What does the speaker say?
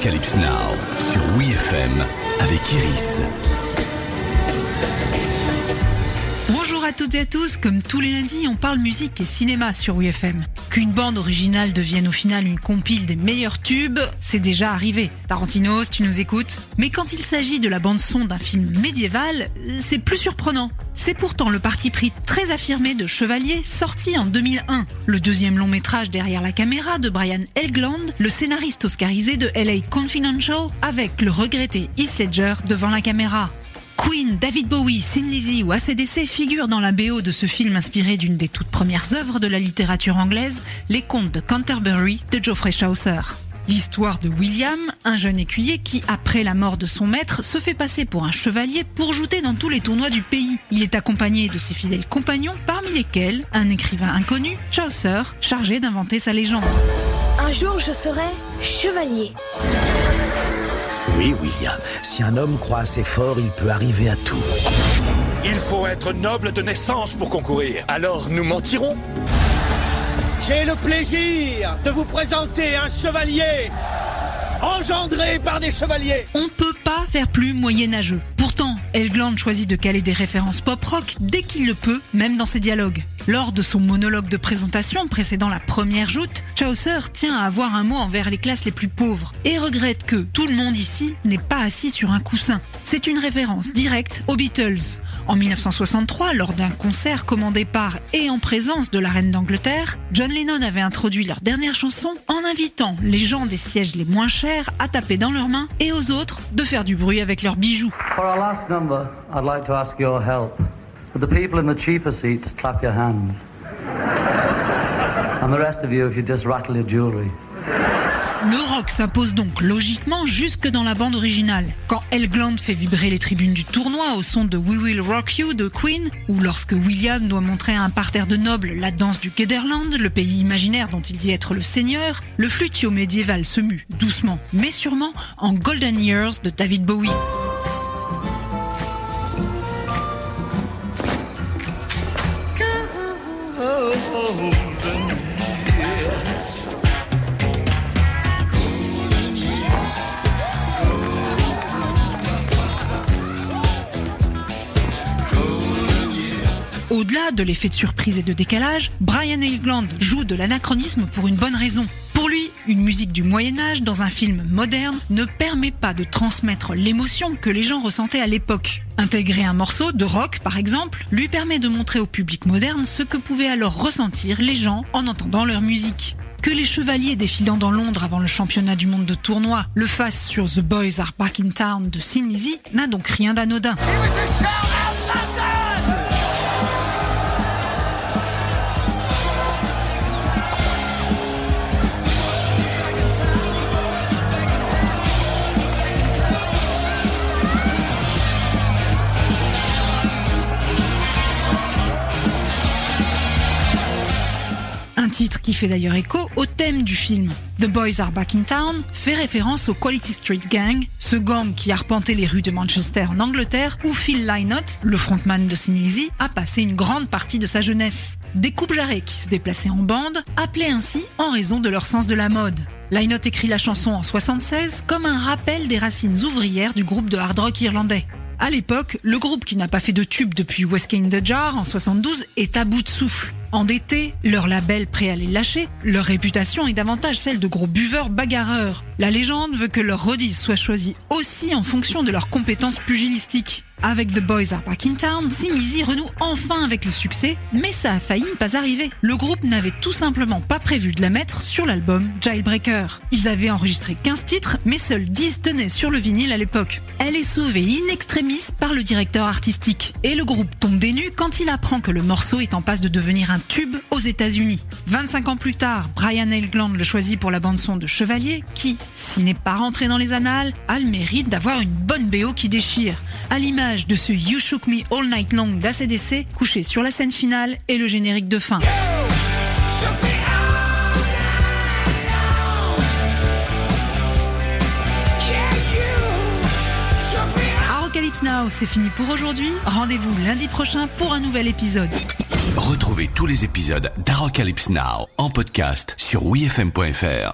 Arocalypse Now sur WeFM avec Iris. Bonjour à toutes et à tous, comme tous les lundis, on parle musique et cinéma sur WeFM. Qu'une bande originale devienne au final une compile des meilleurs tubes, c'est déjà arrivé. Tarantino, tu nous écoutes. Mais quand il s'agit de la bande son d'un film médiéval, c'est plus surprenant. C'est pourtant le parti pris très affirmé de Chevalier, sorti en 2001. Le deuxième long métrage derrière la caméra de Brian Elgland, le scénariste oscarisé de LA Confidential, avec le regretté Heath Ledger devant la caméra. Queen, David Bowie, Sin Lizzy ou ACDC figurent dans la BO de ce film inspiré d'une des toutes premières œuvres de la littérature anglaise, Les Contes de Canterbury de Geoffrey Chaucer. L'histoire de William, un jeune écuyer qui, après la mort de son maître, se fait passer pour un chevalier pour jouer dans tous les tournois du pays. Il est accompagné de ses fidèles compagnons, parmi lesquels un écrivain inconnu, Chaucer, chargé d'inventer sa légende. Un jour, je serai chevalier. Oui, William, si un homme croit assez fort, il peut arriver à tout. Il faut être noble de naissance pour concourir. Alors nous mentirons J'ai le plaisir de vous présenter un chevalier engendré par des chevaliers. On peut pas faire plus moyenâgeux. Pourtant, Elgland choisit de caler des références pop-rock dès qu'il le peut, même dans ses dialogues. Lors de son monologue de présentation précédant la première joute, Chaucer tient à avoir un mot envers les classes les plus pauvres et regrette que tout le monde ici n'est pas assis sur un coussin. C'est une référence directe aux Beatles. En 1963, lors d'un concert commandé par et en présence de la reine d'Angleterre, John Lennon avait introduit leur dernière chanson en invitant les gens des sièges les moins chers à taper dans leurs mains et aux autres de faire du bruit avec leurs bijoux. For our last number, I'd like to ask your help. The people in the cheaper seats clap your hands? And the rest of you, if you just rattle your jewelry. Le rock s'impose donc logiquement jusque dans la bande originale. Quand Elgland fait vibrer les tribunes du tournoi au son de We Will Rock You de Queen, ou lorsque William doit montrer à un parterre de nobles la danse du Kederland, le pays imaginaire dont il dit être le seigneur, le flutio médiéval se mue doucement mais sûrement en Golden Years de David Bowie. Au-delà de l'effet de surprise et de décalage, Brian Elgland joue de l'anachronisme pour une bonne raison. Une musique du Moyen Âge dans un film moderne ne permet pas de transmettre l'émotion que les gens ressentaient à l'époque. Intégrer un morceau de rock, par exemple, lui permet de montrer au public moderne ce que pouvaient alors ressentir les gens en entendant leur musique. Que les chevaliers défilant dans Londres avant le championnat du monde de tournoi le fassent sur The Boys Are Back in Town de Sin n'a donc rien d'anodin. Titre qui fait d'ailleurs écho au thème du film. The Boys Are Back in Town fait référence au Quality Street Gang, ce gang qui arpentait les rues de Manchester en Angleterre où Phil Lynott, le frontman de Sin Lizzy, a passé une grande partie de sa jeunesse. Des coupes jarrets qui se déplaçaient en bande, appelés ainsi en raison de leur sens de la mode. Lynott écrit la chanson en 76 comme un rappel des racines ouvrières du groupe de hard rock irlandais. À l'époque, le groupe qui n'a pas fait de tube depuis Whiskey in the Jar en 72 est à bout de souffle. Endettés, leur label prêt à les lâcher, leur réputation est davantage celle de gros buveurs bagarreurs. La légende veut que leur rodise soit choisie aussi en fonction de leurs compétences pugilistiques. Avec The Boys Are Back in Town, Sin Lizzy renoue enfin avec le succès, mais ça a failli ne pas arriver. Le groupe n'avait tout simplement pas prévu de la mettre sur l'album Jailbreaker. Ils avaient enregistré 15 titres, mais seuls 10 tenaient sur le vinyle à l'époque. Elle est sauvée in extremis par le directeur artistique, et le groupe tombe des nues quand il apprend que le morceau est en passe de devenir un tube aux États-Unis. 25 ans plus tard, Brian Elgland le choisit pour la bande-son de Chevalier, qui, s'il n'est pas rentré dans les annales, a le mérite d'avoir une bonne BO qui déchire. À l'image de ce You Shook Me All Night Long d'ACDC, couché sur la scène finale et le générique de fin. Now, c'est fini pour aujourd'hui. Rendez-vous lundi prochain pour un nouvel épisode. Retrouvez tous les épisodes d'Arocalypse Now en podcast sur wefm.fr.